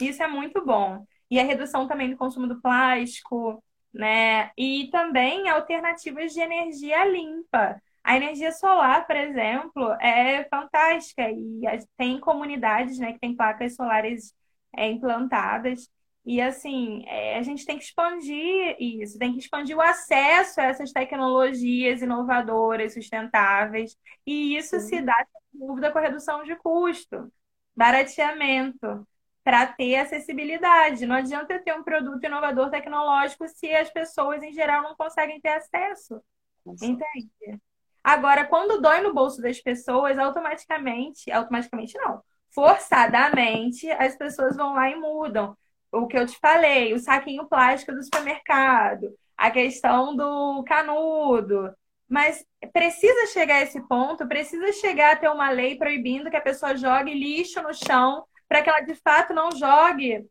Isso é muito bom. E a redução também do consumo do plástico, né? E também alternativas de energia limpa. A energia solar, por exemplo, é fantástica e tem comunidades, né, que tem placas solares é, implantadas. E assim, é, a gente tem que expandir isso, tem que expandir o acesso a essas tecnologias inovadoras, sustentáveis, e isso Sim. se dá, sem dúvida, com a redução de custo, barateamento, para ter acessibilidade. Não adianta eu ter um produto inovador tecnológico se as pessoas, em geral, não conseguem ter acesso. Nossa. Entende? Agora, quando dói no bolso das pessoas, automaticamente, automaticamente não, forçadamente, as pessoas vão lá e mudam. O que eu te falei, o saquinho plástico do supermercado, a questão do canudo. Mas precisa chegar a esse ponto, precisa chegar a ter uma lei proibindo que a pessoa jogue lixo no chão para que ela de fato não jogue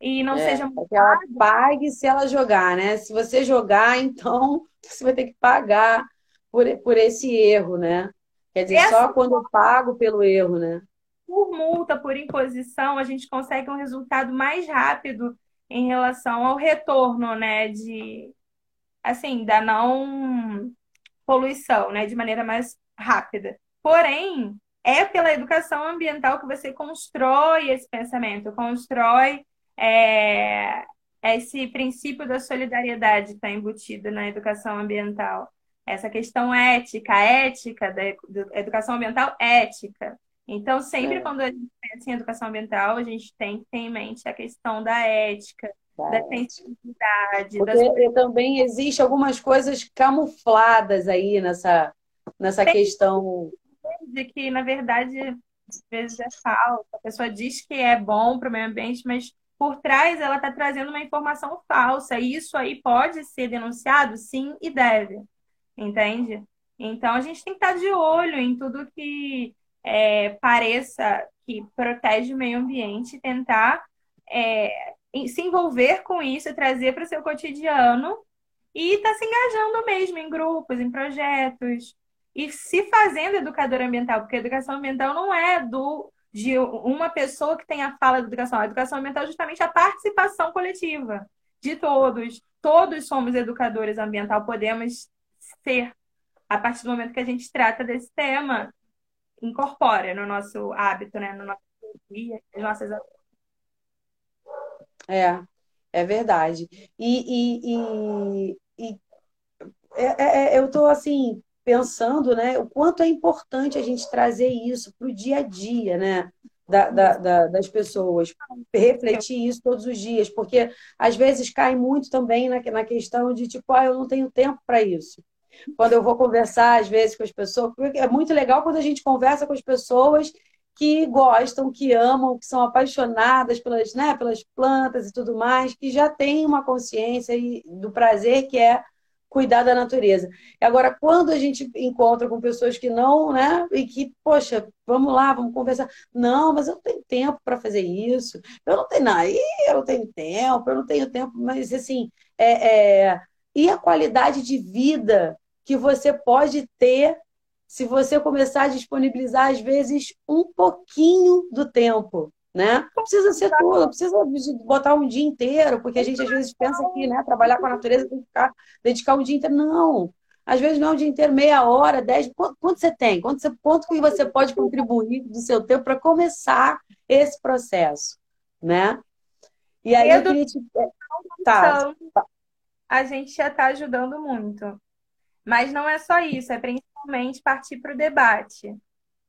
e não é, seja que ela pague se ela jogar, né? Se você jogar, então você vai ter que pagar por, por esse erro, né? Quer dizer, Essa só quando eu pago pelo erro, né? Por multa, por imposição, a gente consegue um resultado mais rápido em relação ao retorno, né, de assim, da não poluição, né, de maneira mais rápida. Porém, é pela educação ambiental que você constrói esse pensamento, constrói é, esse princípio da solidariedade está embutido na educação ambiental. Essa questão ética, ética da educação ambiental ética. Então, sempre é. quando a gente pensa em educação ambiental, a gente tem que ter em mente a questão da ética, da, da sensibilidade. Porque das... também existe algumas coisas camufladas aí nessa, nessa tem questão. De que, na verdade, às vezes é falso. A pessoa diz que é bom para o meio ambiente, mas por trás ela está trazendo uma informação falsa. E isso aí pode ser denunciado, sim, e deve. Entende? Então, a gente tem que estar de olho em tudo que é, pareça que protege o meio ambiente, tentar é, se envolver com isso, trazer para o seu cotidiano e estar tá se engajando mesmo em grupos, em projetos e se fazendo educador ambiental, porque a educação ambiental não é do de uma pessoa que tem a fala da educação. A educação ambiental é justamente a participação coletiva de todos. Todos somos educadores ambiental, podemos ser a partir do momento que a gente trata desse tema incorpora no nosso hábito, né? No nosso dia, nas nossas É, é verdade. E, e, e, e é, é, é eu estou assim pensando, né, o quanto é importante a gente trazer isso para o dia a dia, né? Da, da, da, das pessoas, refletir isso todos os dias, porque às vezes cai muito também na, na questão de tipo, ah, eu não tenho tempo para isso quando eu vou conversar, às vezes, com as pessoas. É muito legal quando a gente conversa com as pessoas que gostam, que amam, que são apaixonadas pelas, né, pelas plantas e tudo mais, que já têm uma consciência do prazer que é cuidar da natureza. Agora, quando a gente encontra com pessoas que não, né, e que, poxa, vamos lá, vamos conversar. Não, mas eu não tenho tempo para fazer isso. Eu não tenho, não, eu não tenho tempo, eu não tenho tempo, mas assim, é, é... e a qualidade de vida que você pode ter se você começar a disponibilizar, às vezes, um pouquinho do tempo. Né? Não precisa ser tudo, não precisa botar um dia inteiro, porque a gente às vezes pensa que né, trabalhar com a natureza tem que ficar, dedicar um dia inteiro. Não. Às vezes não é um dia inteiro, meia hora, dez. Quanto, quanto você tem? Quanto, você, quanto que você pode contribuir do seu tempo para começar esse processo? Né? E aí eu queria te... Tá. A gente já está ajudando muito. Mas não é só isso, é principalmente partir para o debate,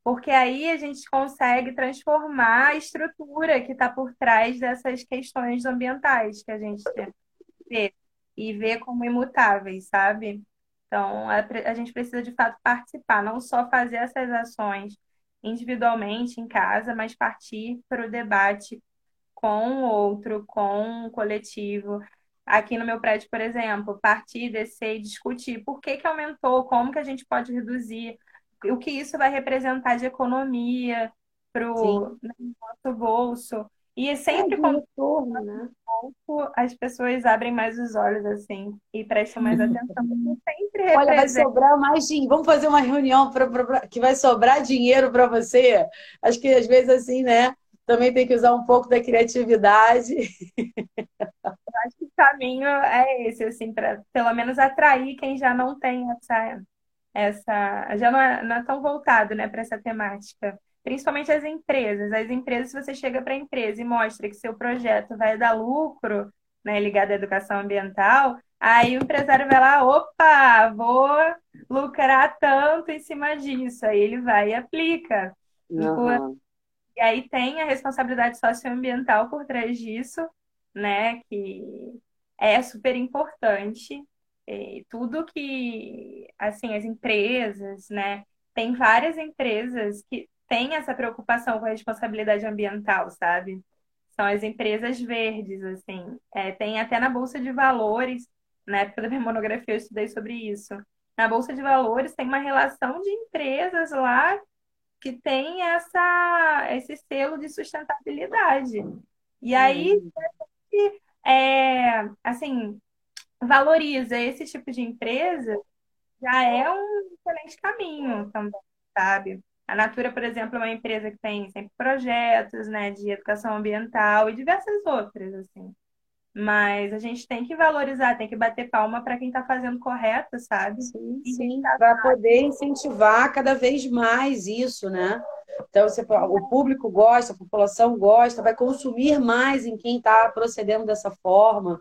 porque aí a gente consegue transformar a estrutura que está por trás dessas questões ambientais que a gente vê e vê como imutáveis, sabe? Então, a, a gente precisa de fato participar, não só fazer essas ações individualmente em casa, mas partir para o debate com o outro, com o coletivo. Aqui no meu prédio, por exemplo, partir, descer e discutir por que, que aumentou, como que a gente pode reduzir, o que isso vai representar de economia para o nosso bolso. E é sempre é, quando retorno, né? as pessoas abrem mais os olhos assim e prestam mais atenção. Sempre representa... Olha, vai sobrar mais dinheiro. Vamos fazer uma reunião pra, pra, pra... que vai sobrar dinheiro para você. Acho que às vezes assim, né? Também tem que usar um pouco da criatividade. Caminho é esse, assim, para pelo menos atrair quem já não tem essa, essa já não é, não é tão voltado, né, para essa temática principalmente as empresas. As empresas, se você chega para a empresa e mostra que seu projeto vai dar lucro, né, ligado à educação ambiental, aí o empresário vai lá, opa, vou lucrar tanto em cima disso. Aí ele vai e aplica. Uhum. E aí tem a responsabilidade socioambiental por trás disso, né, que é super importante. E tudo que, assim, as empresas, né, tem várias empresas que tem essa preocupação com a responsabilidade ambiental, sabe? São as empresas verdes, assim. É, tem até na Bolsa de Valores, na época da minha monografia eu estudei sobre isso. Na Bolsa de Valores tem uma relação de empresas lá que tem essa, esse selo de sustentabilidade. E aí, é, assim, valoriza esse tipo de empresa, já é um excelente caminho também, sabe? A Natura, por exemplo, é uma empresa que tem sempre projetos, né, de educação ambiental e diversas outras, assim. Mas a gente tem que valorizar, tem que bater palma para quem está fazendo correto, sabe? Sim, sim. Tá para poder incentivar cada vez mais isso, né? Então, você, o público gosta, a população gosta, vai consumir mais em quem está procedendo dessa forma,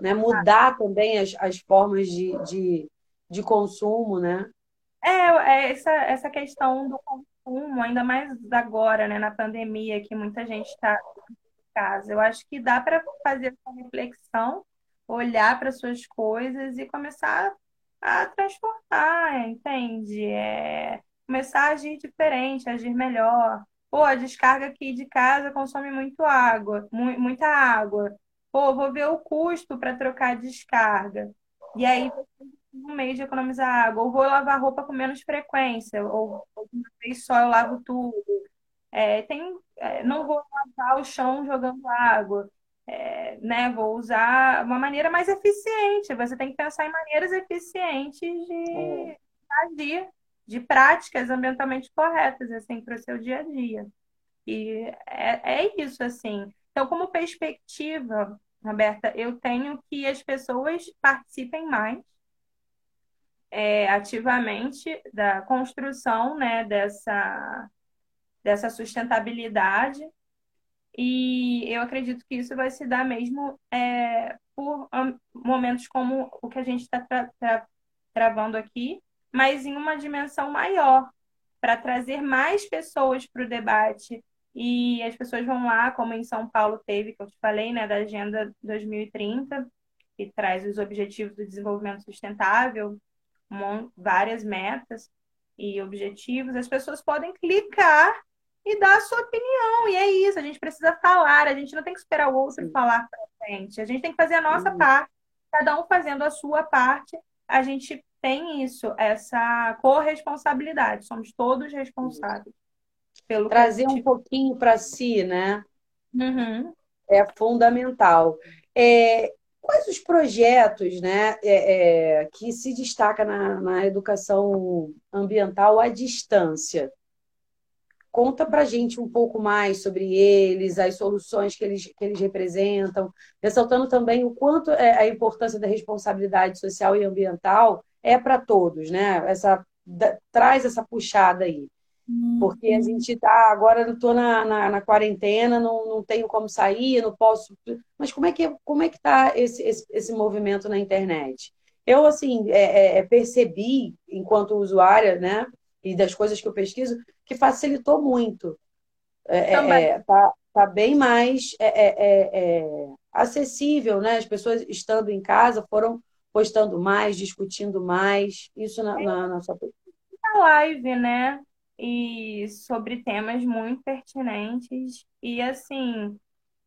né? Mudar também as, as formas de, de, de consumo, né? É, é essa, essa questão do consumo, ainda mais agora, né, na pandemia, que muita gente está casa. Eu acho que dá para fazer essa reflexão, olhar para suas coisas e começar a transformar, entende? É, começar a agir diferente, agir melhor. Pô, a descarga aqui de casa consome muito água, mu muita água. Pô, vou ver o custo para trocar a descarga. E aí um mês de economizar água, ou vou lavar roupa com menos frequência, ou, ou uma vez só eu lavo tudo. É, tem, é, não vou lavar o chão jogando água, é, né? Vou usar uma maneira mais eficiente. Você tem que pensar em maneiras eficientes de agir, de práticas ambientalmente corretas, assim, para o seu dia a dia. E é, é isso, assim. Então, como perspectiva, Roberta, eu tenho que as pessoas participem mais é, ativamente da construção né, dessa, dessa sustentabilidade. E eu acredito que isso vai se dar mesmo é, por momentos como o que a gente está tra tra travando aqui, mas em uma dimensão maior, para trazer mais pessoas para o debate. E as pessoas vão lá, como em São Paulo teve, que eu te falei, né, da Agenda 2030, que traz os Objetivos do Desenvolvimento Sustentável, várias metas e objetivos, as pessoas podem clicar e dar a sua opinião. E é isso, a gente precisa falar, a gente não tem que esperar o outro Sim. falar para gente. A gente tem que fazer a nossa uhum. parte, cada um fazendo a sua parte. A gente tem isso, essa corresponsabilidade, somos todos responsáveis. Pelo Trazer um pouquinho para si, né? Uhum. É fundamental. É, Quais os projetos né, é, é, que se destaca na, na, educação ambiental à distância? Conta para a gente um pouco mais sobre eles, as soluções que eles, que eles representam, ressaltando também o quanto é a importância da responsabilidade social e ambiental é para todos, né? Essa, da, traz essa puxada aí. Porque a uhum. gente tá, agora eu estou na, na, na, quarentena, não, não tenho como sair, não posso. Mas como é que como é que está esse, esse, esse movimento na internet? eu, assim, é, é, percebi, enquanto usuária, né, e das coisas que eu pesquiso, que facilitou muito. É, é tá, tá bem mais acessível, né? As pessoas estando em casa foram postando mais, discutindo mais. Isso na, na, na sua live, né? E sobre temas muito pertinentes. E assim,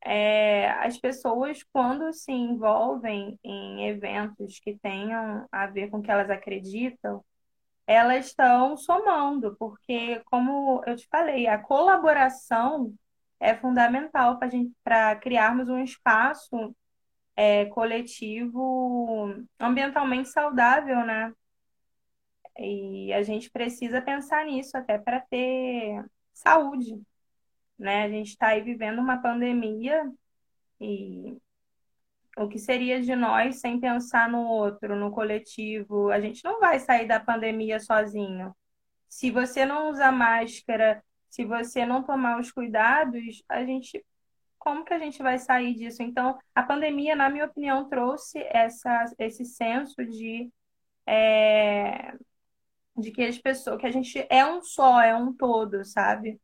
é, as pessoas, quando se envolvem em eventos que tenham a ver com o que elas acreditam, elas estão somando, porque, como eu te falei, a colaboração é fundamental para gente para criarmos um espaço é, coletivo ambientalmente saudável, né? E a gente precisa pensar nisso até para ter saúde, né? A gente está aí vivendo uma pandemia e o que seria de nós sem pensar no outro, no coletivo? A gente não vai sair da pandemia sozinho. Se você não usar máscara, se você não tomar os cuidados, a gente como que a gente vai sair disso? Então, a pandemia, na minha opinião, trouxe essa, esse senso de é, de que as pessoas, que a gente é um só, é um todo, sabe?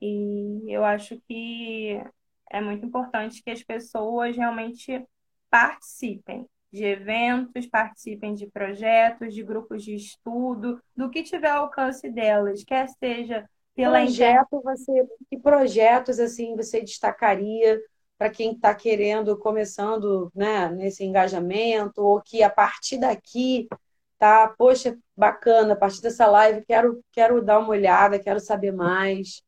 E eu acho que é muito importante que as pessoas realmente participem de eventos, participem de projetos, de grupos de estudo, do que tiver alcance delas, quer seja pela projeto, você que projetos assim você destacaria para quem está querendo começando, né, nesse engajamento ou que a partir daqui tá, poxa, bacana, a partir dessa live quero quero dar uma olhada, quero saber mais.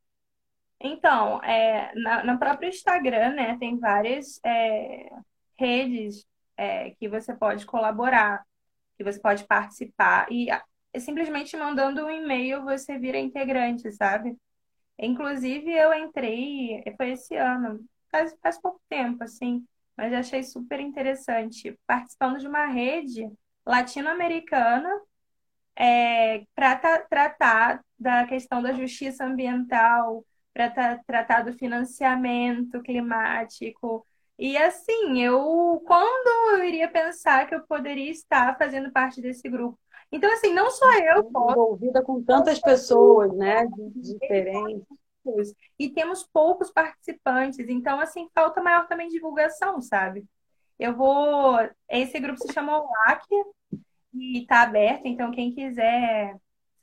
Então, é, na, no próprio Instagram, né, tem várias é, redes é, que você pode colaborar, que você pode participar. E é simplesmente mandando um e-mail você vira integrante, sabe? Inclusive, eu entrei, foi esse ano, faz, faz pouco tempo, assim, mas achei super interessante, participando de uma rede latino-americana é, para tratar da questão da justiça ambiental, para tratar do financiamento climático. E assim, eu quando eu iria pensar que eu poderia estar fazendo parte desse grupo? Então, assim, não só eu posso. Envolvida com tantas pessoas, né? Diferentes. E temos poucos participantes, então, assim, falta maior também divulgação, sabe? Eu vou. Esse grupo se chama OLAC e está aberto, então, quem quiser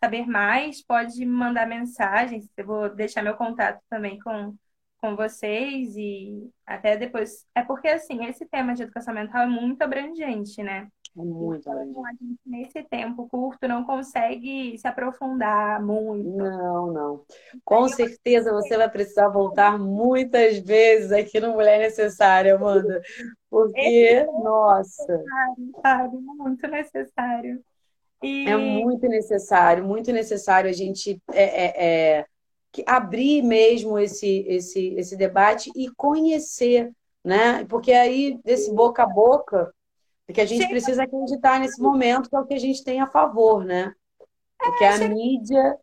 saber mais, pode mandar mensagens. Eu vou deixar meu contato também com, com vocês e até depois. É porque, assim, esse tema de educação mental é muito abrangente, né? É muito então, a gente, nesse tempo curto, não consegue se aprofundar muito. Não, não. Com certeza você vai precisar voltar muitas vezes aqui no Mulher Necessária, Amanda. Porque, é nossa. Sabe, muito necessário. E... É muito necessário, muito necessário a gente é, é, é, abrir mesmo esse, esse, esse debate e conhecer, né? Porque aí, desse boca a boca, que a gente precisa acreditar nesse momento, que é o que a gente tem a favor, né? Porque a mídia,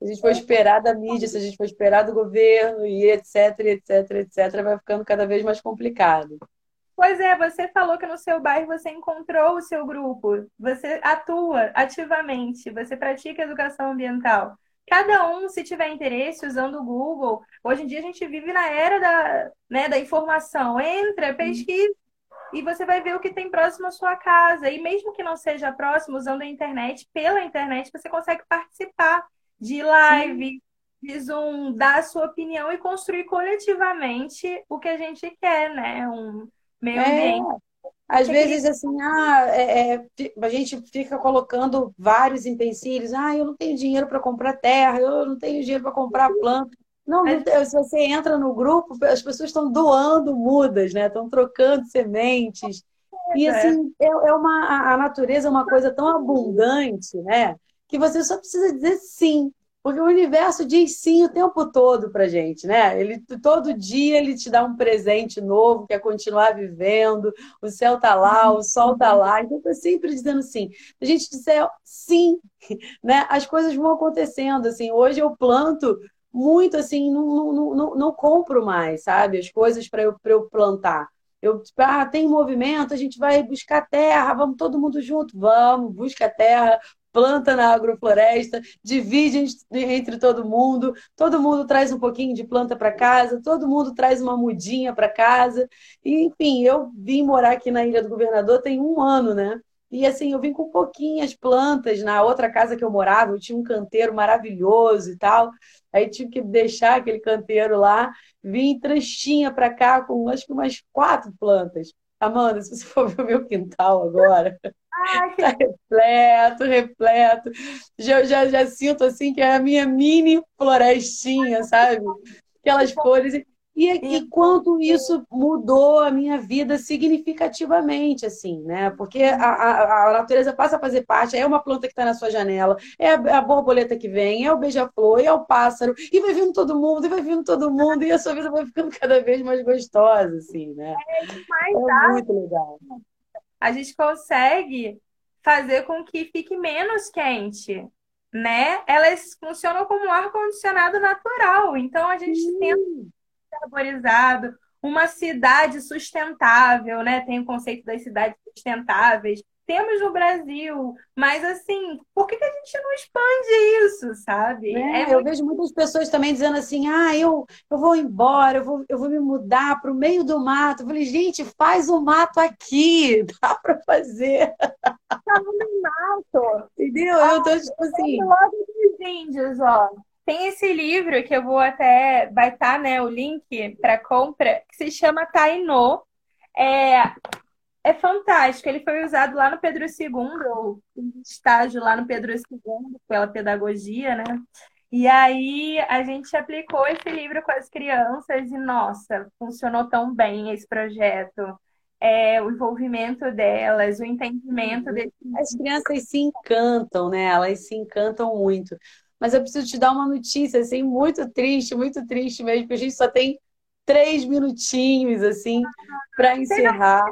a gente for esperar da mídia, se a gente for esperar do governo e etc, etc, etc, vai ficando cada vez mais complicado. Pois é, você falou que no seu bairro você encontrou o seu grupo, você atua ativamente, você pratica educação ambiental. Cada um, se tiver interesse, usando o Google, hoje em dia a gente vive na era da, né, da informação. Entra, pesquisa, e você vai ver o que tem próximo à sua casa. E mesmo que não seja próximo, usando a internet, pela internet, você consegue participar de live, Sim. de Zoom, dar a sua opinião e construir coletivamente o que a gente quer, né? Um meio ambiente. É. Às vezes, assim, ah, é, é, a gente fica colocando vários empecilhos. Ah, eu não tenho dinheiro para comprar terra, eu não tenho dinheiro para comprar planta. Não, não, se você entra no grupo, as pessoas estão doando mudas, né? Estão trocando sementes. E é. assim, é, é uma, a natureza é uma coisa tão abundante, né? Que você só precisa dizer sim. Porque o universo diz sim o tempo todo pra gente, né? Ele todo dia ele te dá um presente novo, quer continuar vivendo, o céu tá lá, o sol tá lá, então tá sempre dizendo sim. A gente disser sim, né? As coisas vão acontecendo, assim. Hoje eu planto muito assim, não, não, não, não compro mais, sabe? As coisas para eu, eu plantar. Eu, ah, tem movimento, a gente vai buscar terra, vamos todo mundo junto, vamos, busca terra, planta na agrofloresta, divide entre todo mundo, todo mundo traz um pouquinho de planta para casa, todo mundo traz uma mudinha para casa. E, enfim, eu vim morar aqui na Ilha do Governador tem um ano, né? E assim, eu vim com pouquinhas plantas. Na outra casa que eu morava, eu tinha um canteiro maravilhoso e tal. Aí tive que deixar aquele canteiro lá. Vim trechinha para cá com acho que umas quatro plantas. Amanda, se você for ver o meu quintal agora, tá repleto, repleto. Já, já, já sinto assim que é a minha mini florestinha, sabe? Aquelas flores. E, e quanto isso mudou a minha vida significativamente, assim, né? Porque a, a, a natureza passa a fazer parte, é uma planta que está na sua janela, é a, a borboleta que vem, é o beija-flor, é o pássaro, e vai vindo todo mundo, e vai vindo todo mundo, e a sua vida vai ficando cada vez mais gostosa, assim, né? É, demais, é tá? muito legal. A gente consegue fazer com que fique menos quente, né? Elas funcionam como um ar-condicionado natural, então a gente Sim. tenta arborizado, uma cidade sustentável, né? Tem o conceito das cidades sustentáveis. Temos no Brasil, mas assim, por que, que a gente não expande isso, sabe? É, é eu muito... vejo muitas pessoas também dizendo assim: ah, eu, eu vou embora, eu vou, eu vou me mudar para o meio do mato. Eu falei, gente, faz o mato aqui, dá para fazer. Tá no mato. Entendeu? Ah, eu tô tipo assim. Logo dos índios, ó. Tem esse livro que eu vou até. Vai estar, tá, né, o link para compra, que se chama Tainô. É, é fantástico. Ele foi usado lá no Pedro II, ou estágio lá no Pedro II, pela pedagogia, né? E aí a gente aplicou esse livro com as crianças e, nossa, funcionou tão bem esse projeto. É, o envolvimento delas, o entendimento desse... As crianças se encantam, né? Elas se encantam muito. Mas eu preciso te dar uma notícia, assim, muito triste, muito triste mesmo, porque a gente só tem três minutinhos, assim, para encerrar.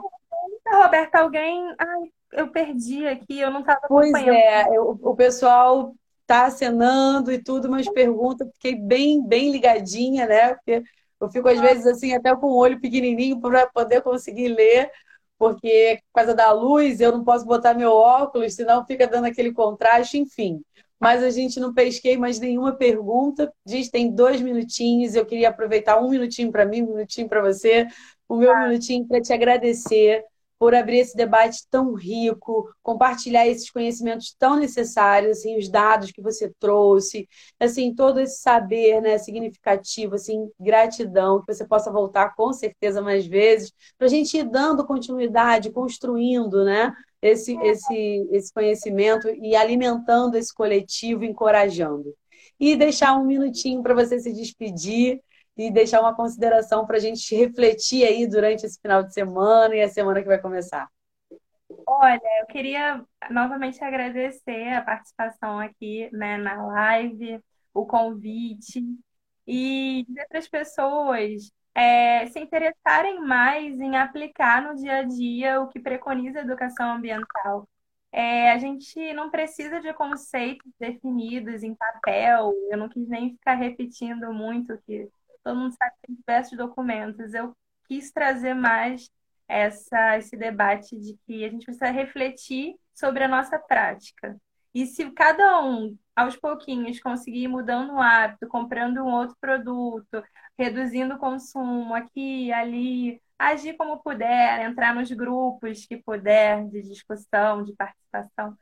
Roberta, alguém. Ai, eu perdi aqui, eu não estava Pois é, eu, o pessoal está acenando e tudo, mas pergunta, fiquei bem, bem ligadinha, né? Porque eu fico, às vezes, assim, até com o olho pequenininho para poder conseguir ler, porque por causa da luz eu não posso botar meu óculos, senão fica dando aquele contraste, enfim mas a gente não pesquei mais nenhuma pergunta. Diz tem dois minutinhos. Eu queria aproveitar um minutinho para mim, um minutinho para você, o meu ah. minutinho para te agradecer por abrir esse debate tão rico, compartilhar esses conhecimentos tão necessários, assim, os dados que você trouxe, assim, todo esse saber, né, significativo, assim, gratidão, que você possa voltar com certeza mais vezes, para a gente ir dando continuidade, construindo, né, esse, esse, esse conhecimento e alimentando esse coletivo, encorajando. E deixar um minutinho para você se despedir e deixar uma consideração para a gente refletir aí durante esse final de semana e a semana que vai começar. Olha, eu queria novamente agradecer a participação aqui né, na live, o convite, e dizer para as pessoas é, se interessarem mais em aplicar no dia a dia o que preconiza a educação ambiental. É, a gente não precisa de conceitos definidos em papel, eu não quis nem ficar repetindo muito, que todo mundo sabe que tem diversos documentos. Eu quis trazer mais essa, esse debate de que a gente precisa refletir sobre a nossa prática. E se cada um, aos pouquinhos, conseguir ir mudando o hábito, comprando um outro produto, reduzindo o consumo aqui, ali, agir como puder, entrar nos grupos que puder de discussão, de participação,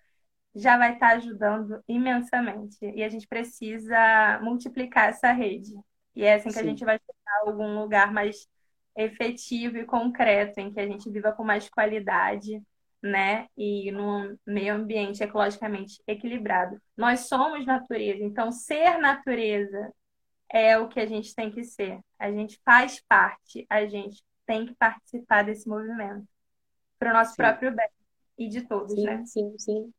já vai estar ajudando imensamente. E a gente precisa multiplicar essa rede. E é assim que Sim. a gente vai chegar a algum lugar mais efetivo e concreto, em que a gente viva com mais qualidade, né? E num meio ambiente ecologicamente equilibrado. Nós somos natureza, então ser natureza é o que a gente tem que ser. A gente faz parte, a gente tem que participar desse movimento para o nosso sim. próprio bem e de todos, sim, né? Sim, sim.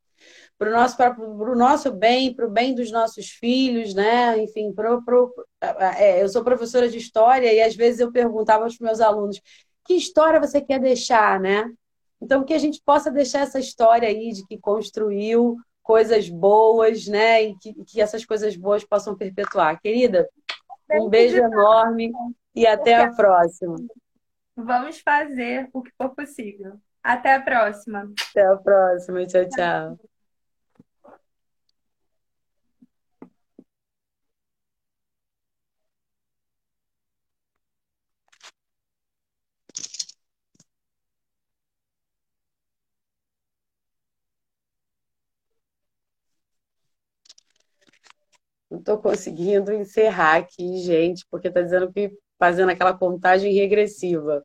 Para o nosso, pro nosso bem, para o bem dos nossos filhos, né? Enfim, pro, pro, é, eu sou professora de história e às vezes eu perguntava aos meus alunos que história você quer deixar, né? Então, que a gente possa deixar essa história aí de que construiu coisas boas, né? E que, que essas coisas boas possam perpetuar. Querida, um beijo enorme e até a próxima. Vamos fazer o que for possível. Até a próxima. Até a próxima. Tchau, tchau. Não estou conseguindo encerrar aqui, gente, porque está dizendo que fazendo aquela contagem regressiva.